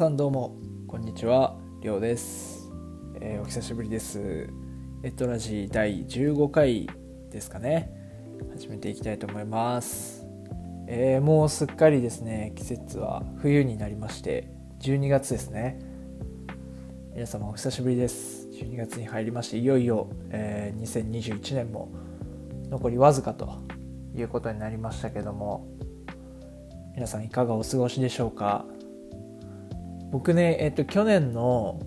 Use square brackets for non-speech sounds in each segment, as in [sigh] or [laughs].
さんどうもこんにちはりょうです、えーお久しぶりです。エットラジー第15回ですかね。始めていきたいと思います、えーもうすっかりですね季節は冬になりまして12月ですね。皆様お久しぶりです。12月に入りましていよいよ、えー2021年も残りわずかということになりましたけども皆さんいかがお過ごしでしょうか。僕ねえっと去年の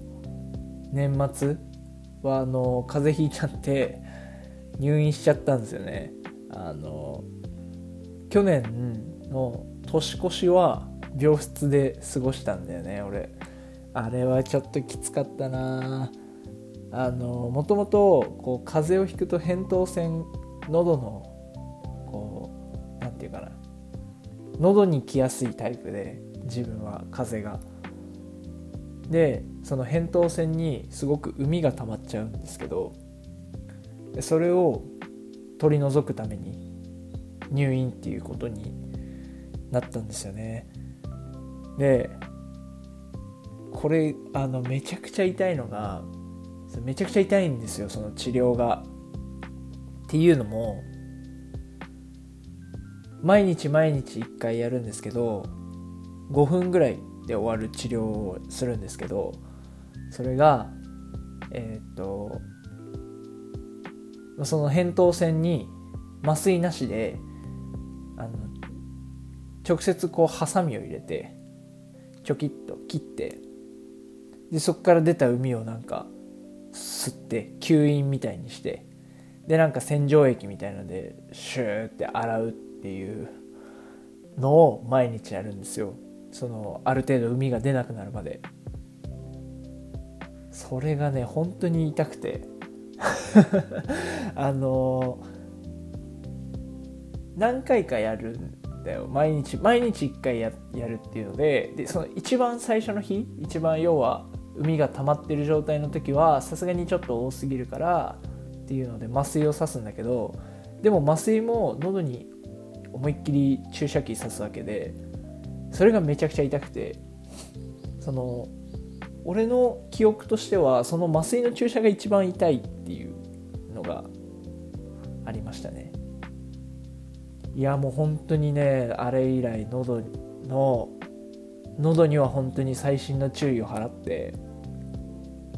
年末はあの風邪ひいちゃって入院しちゃったんですよね。あの去年の年越しは病室で過ごしたんだよね俺。あれはちょっときつかったな。あのもともとこう風邪をひくと扁桃腺喉のこうなんていうかな。喉に来やすいタイプで自分は風邪が。でその扁桃腺にすごく膿が溜まっちゃうんですけどそれを取り除くために入院っていうことになったんですよね。でこれあのめちゃくちゃ痛いのがめちゃくちゃ痛いんですよその治療が。っていうのも毎日毎日1回やるんですけど5分ぐらいで終わる治療をするんですけどそれがえーっとその扁桃腺に麻酔なしであの直接こうハサミを入れてチョキッと切ってでそこから出た膿をなんか吸って吸引みたいにしてでなんか洗浄液みたいのでシューって洗うっていうのを毎日やるんですよ。そのある程度膿が出なくなるまで。それがね本当に痛くて。[laughs] あの何回かやるんだよ。毎日毎日1回ややるっていうので。でその一番最初の日一番要は海が溜まってる状態の時はさすがにちょっと多すぎるからっていうので麻酔を刺すんだけど。でも麻酔も喉に思いっきり注射器刺すわけで。それがめちゃくちゃ痛くてその俺の記憶としてはその麻酔の注射が一番痛いっていうのがありましたね。いやもう本当にねあれ以来喉の喉には本当に細心の注意を払って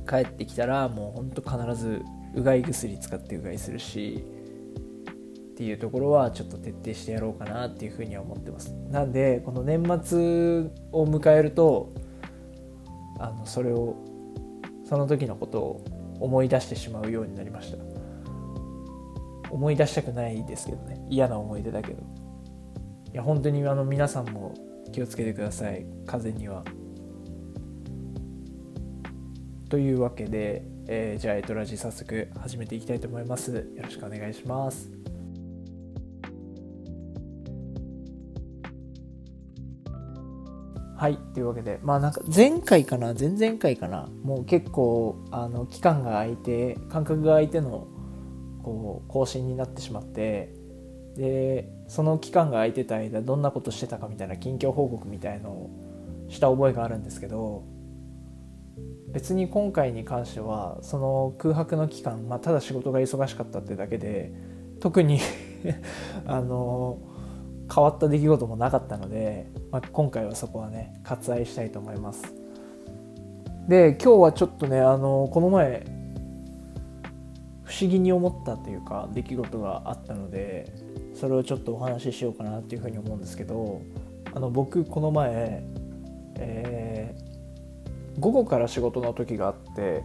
帰ってきたらもう本当必ずうがい薬使ってうがいするしっていうところはちょっと徹底してやろうかなっていうふうには思ってます。なんでこの年末を迎えるとあのそれをその時のことを思い出してしまうようになりました。思い出したくないですけどね。嫌な思い出だけど。いや本当にあの皆さんも気をつけてください。風には。というわけで、えーじゃあエトラジ早速始めていきたいと思います。よろしくお願いします。はいというわけでまあなんか前回かな前々回かなもう結構あの期間が空いて間隔が空いてのこう更新になってしまってでその期間が空いてた間どんなことしてたかみたいな近況報告みたいのをした覚えがあるんですけど別に今回に関してはその空白の期間、まあ、ただ仕事が忙しかったってだけで特に [laughs] あの変わった出来事もなかったので、まあ、今回はそこはね割愛したいと思います。で今日はちょっとねあのこの前不思議に思ったというか出来事があったのでそれをちょっとお話ししようかなっていうふうに思うんですけどあの僕この前、えー午後から仕事の時があって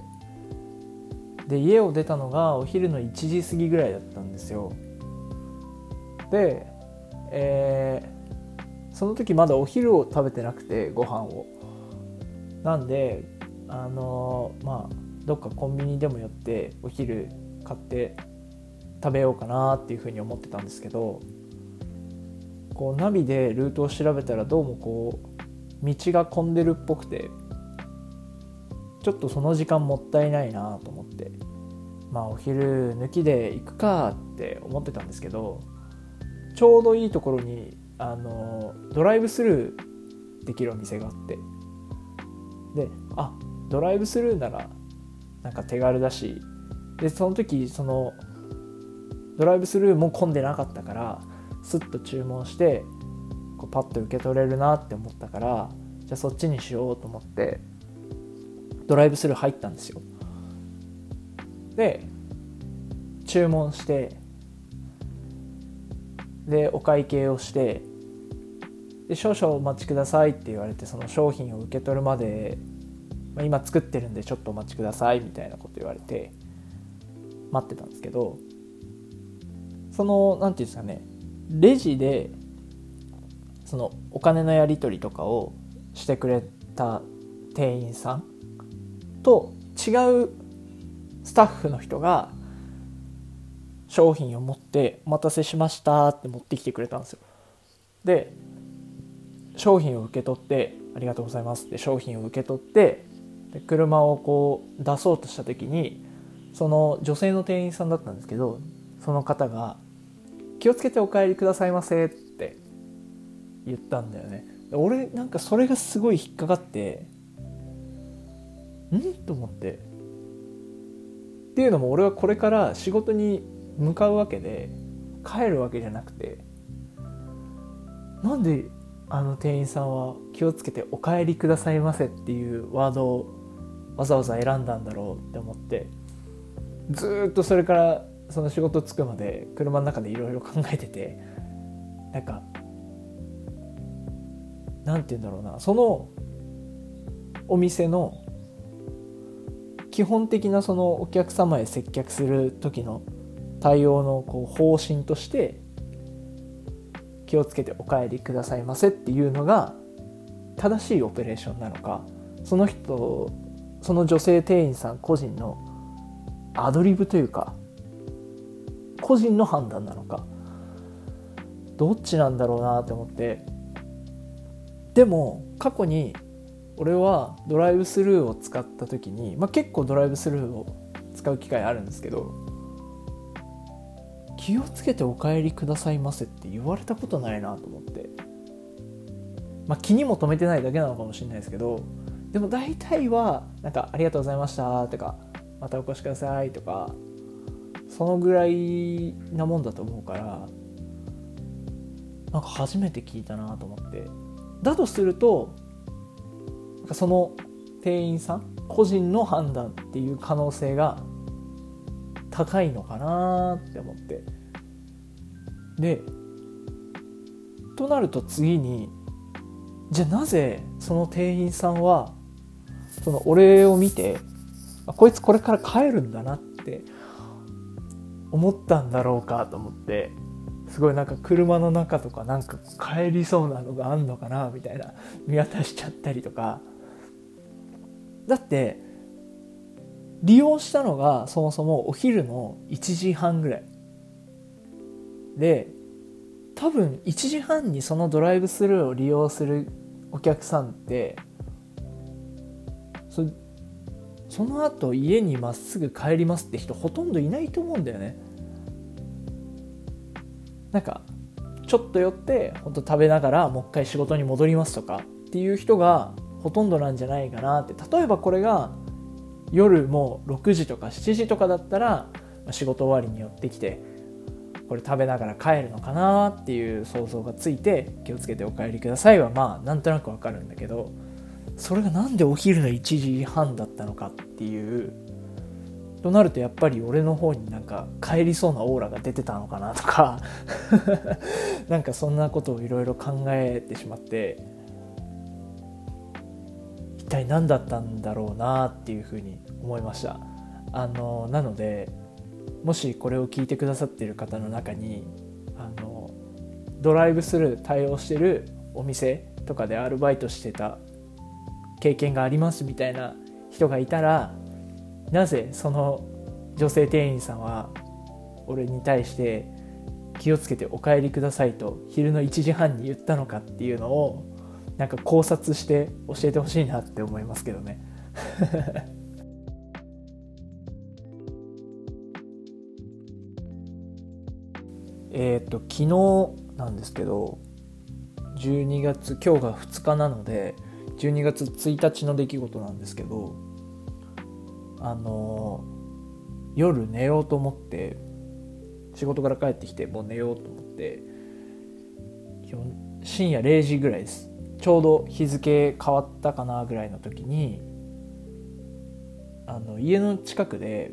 で家を出たのがお昼の1時過ぎぐらいだったんですよ。で、えーその時まだお昼を食べてなくてご飯を。なんであのーまあどっかコンビニでも寄ってお昼買って食べようかなっていうふうに思ってたんですけどこうナビでルートを調べたらどうもこう道が混んでるっぽくてちょっとその時間もったいないなと思ってまあお昼抜きで行くかって思ってたんですけどちょうどいいところにあのドライブスルーできるお店があって。であドライブスルーならなんか手軽だし。でその時そのドライブスルーも混んでなかったからスッと注文してこうパッと受け取れるなって思ったからじゃあそっちにしようと思ってドライブスルー入ったんですよ。で注文してでお会計をしてで少々お待ちくださいって言われてその商品を受け取るまで、まあ、今作ってるんでちょっとお待ちくださいみたいなこと言われて待ってたんですけどその何て言うんですかねレジでそのお金のやり取りとかをしてくれた店員さんと違うスタッフの人が商品を持って「お待たせしました」って持ってきてくれたんですよ。で商品を受け取って「ありがとうございます」って商品を受け取ってで車をこう出そうとした時にその女性の店員さんだったんですけどその方が「気をつけてお帰りくださいませ」って言ったんだよね。俺なんかそれがすごい引っかかってん？と思ってっていうのも俺はこれから仕事に向かうわけで帰るわけじゃなくてなんであの店員さんは気をつけて「お帰りくださいませ」っていうワードをわざわざ選んだんだろうって思ってずっとそれからその仕事着くまで車の中でいろいろ考えててなんかなんて言うんだろうなそのお店の基本的なそのお客様へ接客する時の対応のこう方針として気をつけてお帰りくださいませっていうのが正しいオペレーションなのかその人その女性店員さん個人のアドリブというか個人の判断なのかどっちなんだろうなって思ってでも過去に俺はドライブスルーを使った時に、まあ、結構ドライブスルーを使う機会あるんですけど気をつけてお帰りくださいませって言われたことないなと思って。まあ気にも留めてないだけなのかもしれないですけどでも大体はなんか「ありがとうございました」とか「またお越しください」とかそのぐらいなもんだと思うからなんか初めて聞いたなと思って。だとするとなんかその店員さん個人の判断っていう可能性が高いのかなって思って。でとなると次にじゃあなぜその店員さんはその俺を見てあこいつこれから帰るんだなって思ったんだろうかと思ってすごいなんか車の中とかなんか帰りそうなのがあんのかなみたいな見渡しちゃったりとか。だって利用したのがそもそもお昼の1時半ぐらい。で多分1時半にそのドライブスルーを利用するお客さんってそその後家にまっすぐ帰りますって人ほとんどいないと思うんだよね。なんかちょっと寄って本当食べながらもう一回仕事に戻りますとかっていう人がほとんどなんじゃないかなって。例えばこれが夜もう6時とか7時とかだったら仕事終わりに寄ってきてこれ食べながら帰るのかなっていう想像がついて気をつけてお帰りくださいはまあなんとなくわかるんだけどそれがなんでお昼の1時半だったのかっていうとなるとやっぱり俺の方になんか帰りそうなオーラが出てたのかなとか [laughs] なんかそんなことをいろいろ考えてしまって一体何だったんだろうなっていうふうに思いました。あのなのでもしこれを聞いてくださっている方の中にあのドライブスルー対応してるお店とかでアルバイトしてた経験がありますみたいな人がいたらなぜその女性店員さんは俺に対して気をつけてお帰りくださいと昼の1時半に言ったのかっていうのをなんか考察して教えてほしいなって思いますけどね。えっと昨日なんですけど12月今日が2日なので12月1日の出来事なんですけどあの夜寝ようと思って仕事から帰ってきてもう寝ようと思って深夜0時ぐらいです。ちょうど日付変わったかなぐらいの時にあの家の近くで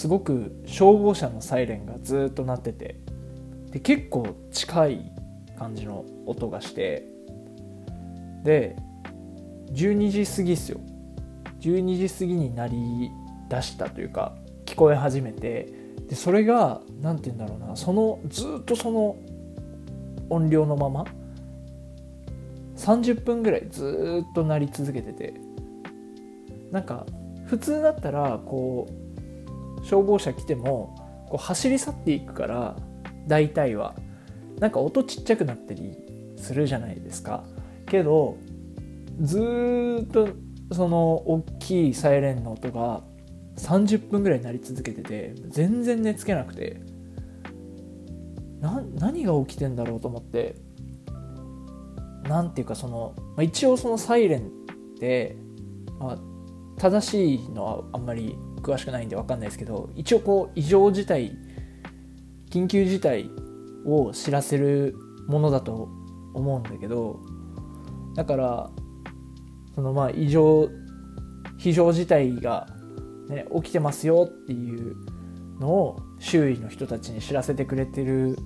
すごく消防車のサイレンがずっと鳴ってて。で結構近い感じの音がして。で12時過ぎっすよ。12時過ぎになりだしたというか聞こえ始めて。でそれが何て言うんだろうな。そのずっとその音量のまま30分ぐらいずっと鳴り続けてて。なんか普通だったらこう消防車来てもこう走り去っていくから大体は。なんか音ちっちゃくなったりするじゃないですか。けどずっとその大きいサイレンの音が30分ぐらい鳴り続けてて全然寝つけなくて。な何が起きてんだろうと思って。何ていうかその、まあ、一応そのサイレンって、まあ、正しいのはあんまり詳しくないんで分かんないですけど一応こう異常事態緊急事態を知らせるものだと思うんだけどだからそのまあ異常非常事態が、ね、起きてますよっていうのを周囲の人たちに知らせてくれてる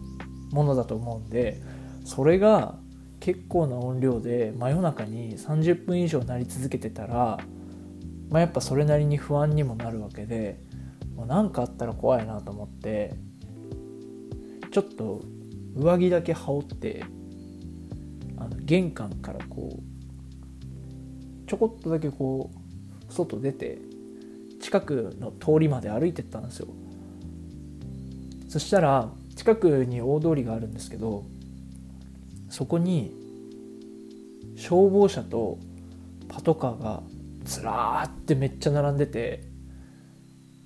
ものだと思うんでそれが結構な音量で真夜中に30分以上鳴り続けてたら、まあ、やっぱそれなりに不安にもなるわけで何かあったら怖いなと思ってちょっと上着だけ羽織ってあの玄関からこうちょこっとだけこう外出て近くの通りまで歩いてったんですよ。そしたら近くに大通りがあるんですけどそこに消防車とパトカーがずらーってめっちゃ並んでて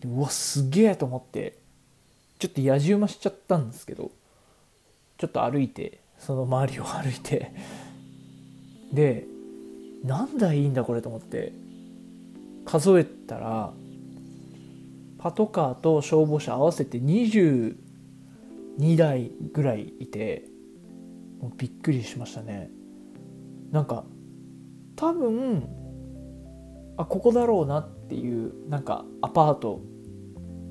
うわすげえと思ってちょっと野じ馬しちゃったんですけどちょっと歩いてその周りを歩いてで何台いいんだこれと思って数えたらパトカーと消防車合わせて22台ぐらいいてもうびっくりしましたね。なんか多分あここだろうなっていうなんかアパート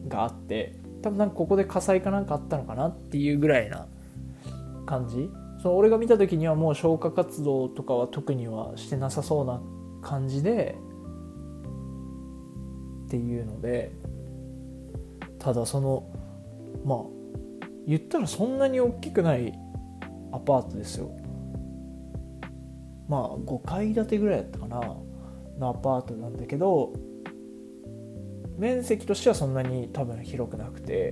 があって多分なんかここで火災かなんかあったのかなっていうぐらいな感じ。その俺が見た時にはもう消火活動とかは特にはしてなさそうな感じでっていうのでただそのまあ言ったらそんなに大きくないアパートですよ。まあ5階建てぐらいだったかな。のアパートなんだけど面積としてはそんなに多分広くなくて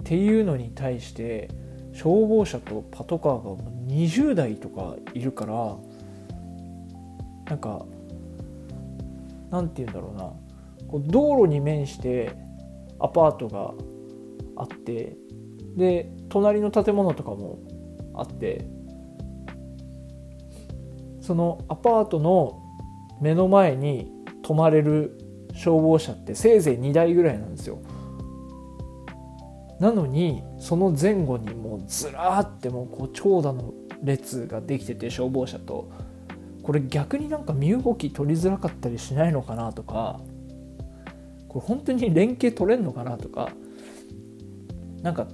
っていうのに対して消防車とパトカーが20台とかいるからなんかなんて言うんだろうな。こう道路に面してアパートがあってで隣の建物とかもあってそのアパートの目の前に止まれる消防車ってせいぜい2台ぐらいなんですよ。なのにその前後にもうずらーってもうこう長蛇の列ができてて消防車と。これ逆になんか身動き取りづらかったりしないのかなとか。これ本当に連携取れんのかなとか。なんか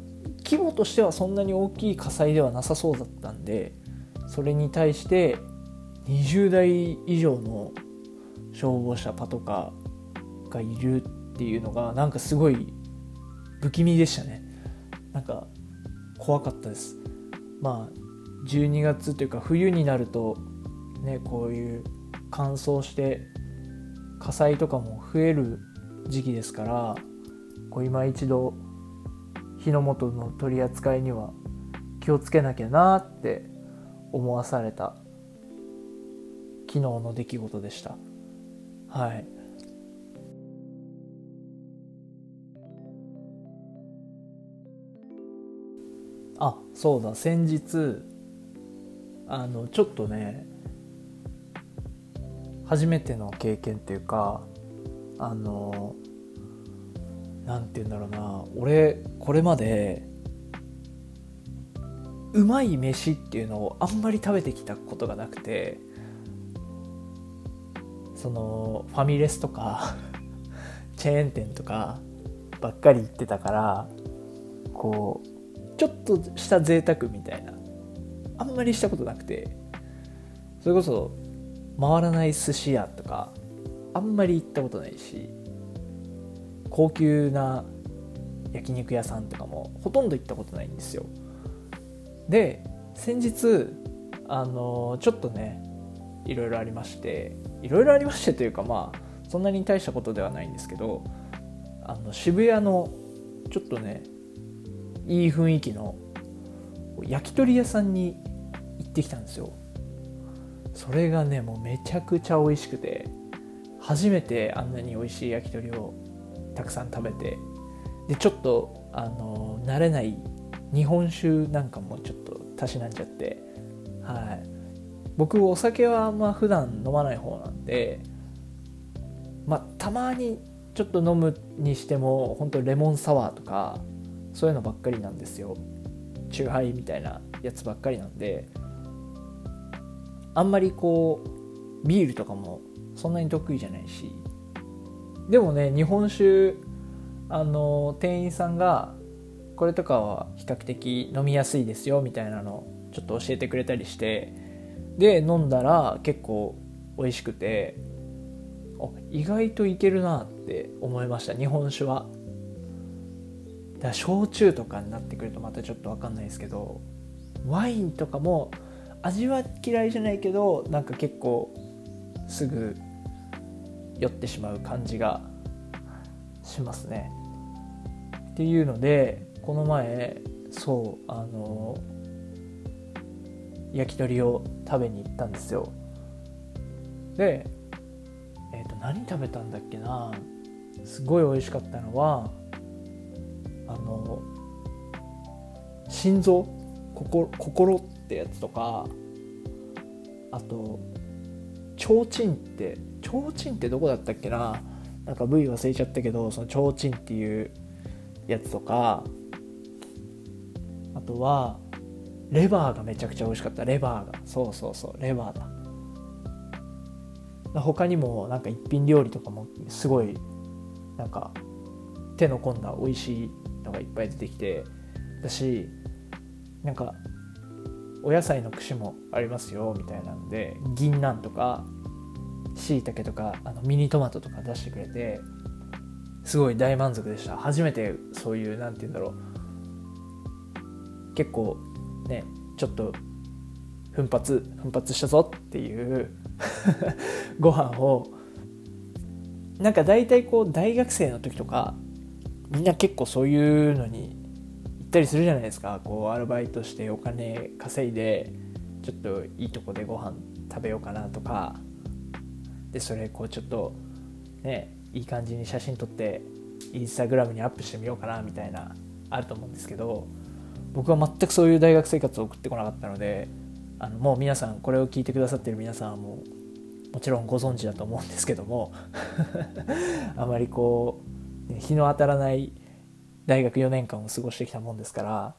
規模としてはそんなに大きい火災ではなさそうだったんでそれに対して20台以上の消防車パトカーがいるっていうのがなんかすごい不気味でしたね。なんか怖かったです。まあ12月というか冬になるとねこういう乾燥して火災とかも増える時期ですからこう今一度火の元の取り扱いには気をつけなきゃなって思わされた昨日の出来事でした。はい。あそうだ。先日あのちょっとね初めての経験っていうかあの何て言うんだろうな。俺これまでうまい飯っていうのをあんまり食べてきたことがなくてそのファミレスとかチェーン店とかばっかり行ってたからこうちょっとした贅沢みたいなあんまりしたことなくてそれこそ回らない寿司屋とかあんまり行ったことないし高級な焼肉屋さんとかもほとんど行ったことないんですよ。で先日あのちょっとねいろいろありましていろいろありましてというかまあそんなに大したことではないんですけどあの渋谷のちょっとねいい雰囲気の焼き鳥屋さんに行ってきたんですよ。それがねもうめちゃくちゃ美味しくて初めてあんなに美味しい焼き鳥をたくさん食べてでちょっとあの慣れない日本酒なんかもちょっとたしなんじゃってはい。僕お酒はあんま普段飲まない方なんでまあたまにちょっと飲むにしても本当レモンサワーとかそういうのばっかりなんですよ。チューハイみたいなやつばっかりなんであんまりこうビールとかもそんなに得意じゃないし。でもね日本酒あの店員さんがこれとかは比較的飲みやすいですよみたいなのちょっと教えてくれたりしてで飲んだら結構美味しくてあ意外といけるなって思いました日本酒はだから焼酎とかになってくるとまたちょっと分かんないですけどワインとかも味は嫌いじゃないけどなんか結構すぐ酔ってしまう感じがしますね。っていうのでこの前そうあの焼き鳥を食べに行ったんですよ。で、えー、と何食べたんだっけなすごい美味しかったのはあの心臓心心ってやつとかあと提灯って提灯ってどこだったっけななんか部位忘れちゃったけどその提灯っていうやつとかあとはレバーがめちゃくちゃ美味しかった。レバーが。そうそうそう。レバーだ。他にもなんか一品料理とかもすごいなんか手の込んだ美味しいのがいっぱい出てきて。だしなんかお野菜の串もありますよみたいなので銀杏とかしいたけとかあのミニトマトとか出してくれてすごい大満足でした。初めてそういう何て言うんだろう。結構ねちょっと奮発奮発したぞっていう [laughs] ご飯をなんか大体こう大学生の時とかみんな結構そういうのに行ったりするじゃないですか。こうアルバイトしてお金稼いでちょっといいとこでご飯食べようかなとか。でそれこうちょっとねいい感じに写真撮ってインスタグラムにアップしてみようかなみたいなあると思うんですけど。僕は全くそういう大学生活を送ってこなかったのであのもう皆さんこれを聞いてくださってる皆さんはもうもちろんご存知だと思うんですけども [laughs] あまりこう、日の当たらない大学4年間を過ごしてきたもんですから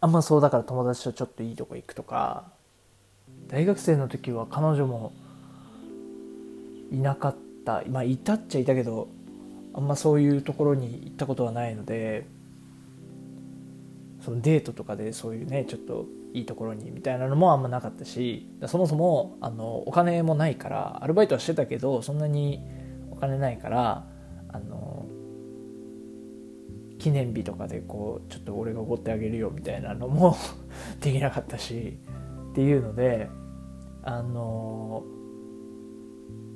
あんまそうだから友達とちょっといいとこ行くとか大学生の時は彼女もいなかったまあいたっちゃいたけどあんまそういうところに行ったことはないのでそのデートとかでそういうねちょっといいところにみたいなのもあんまなかったしそもそもあのお金もないからアルバイトはしてたけどそんなにお金ないからあの記念日とかでこうちょっと俺がおごってあげるよみたいなのも [laughs] できなかったしっていうのであの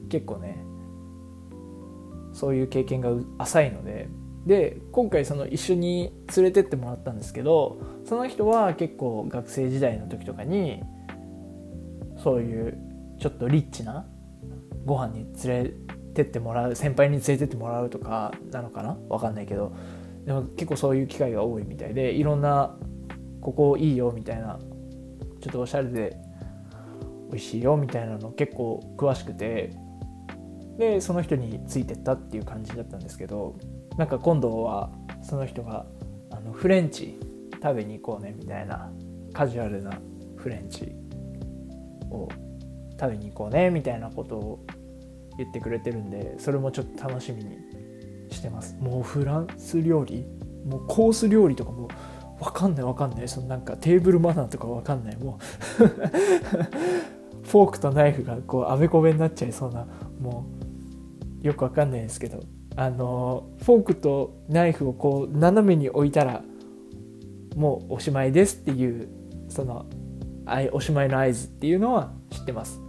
結構ねそういう経験が浅いのでで今回その一緒に連れてってもらったんですけどその人は結構学生時代の時とかにそういうちょっとリッチなご飯に連れてってもらう先輩に連れてってもらうとかなのかな？分かんないけど。でも結構そういう機会が多いみたいでいろんなここいいよみたいなちょっとおしゃれで美味しいよみたいなの結構詳しくてでその人についてったっていう感じだったんですけどなんか今度はその人があのフレンチ食べに行こうねみたいなカジュアルなフレンチを食べに行こうねみたいなことを言ってくれてるんでそれもちょっと楽しみにしてます。もうフランス料理もうコース料理とかも分かんない。分かんない。そのなんかテーブルマナーとか分かんないもう [laughs] フォークとナイフがこうあべこべになっちゃいそうなもうよく分かんないですけど。あのフォークとナイフをこう斜めに置いたらもうおしまいですっていうそのおしまいの合図っていうのは知ってます。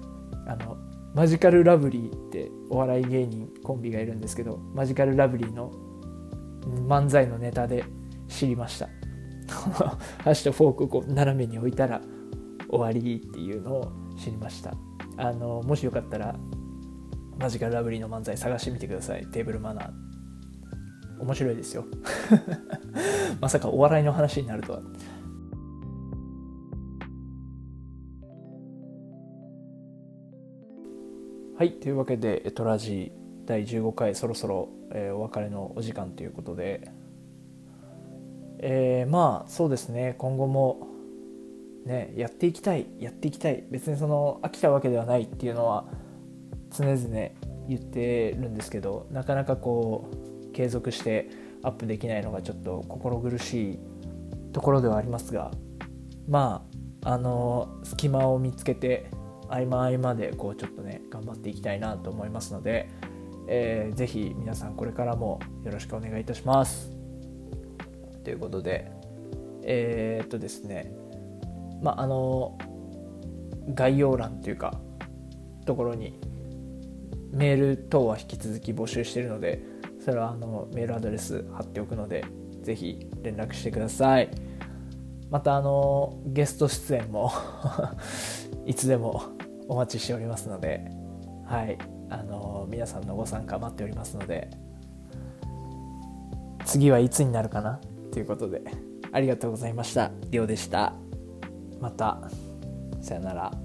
あのマジカルラブリーってお笑い芸人コンビがいるんですけどマジカルラブリーの漫才のネタで知りました。[laughs] 箸とフォークをこう斜めに置いたら終わりっていうのを知りました。あのもしよかったらマジカルラブリーの漫才探してみてください。テーブルマナー。面白いですよ。[laughs] まさかお笑いの話になるとは。はいというわけで「トラジー」第15回そろそろ、えー、お別れのお時間ということで。えー、まあそうですね。今後もねやっていきたいやっていきたい。別にその飽きたわけではないっていうのは常々言ってるんですけどなかなかこう継続してアップできないのがちょっと心苦しいところではありますがまああの隙間を見つけて合間合間でこうちょっとね頑張っていきたいなと思いますので、えー、ぜひ皆さんこれからもよろしくお願いいたします。ということでえー、っとですねまああの概要欄というかところにメール等は引き続き募集しているのでそれはあのメールアドレス貼っておくのでぜひ連絡してください。またあのゲスト出演も [laughs] いつでもお待ちしておりますのではい。あの皆さんのご参加待っておりますので次はいつになるかな？ということでありがとうございました。りょうでした。また。さよなら。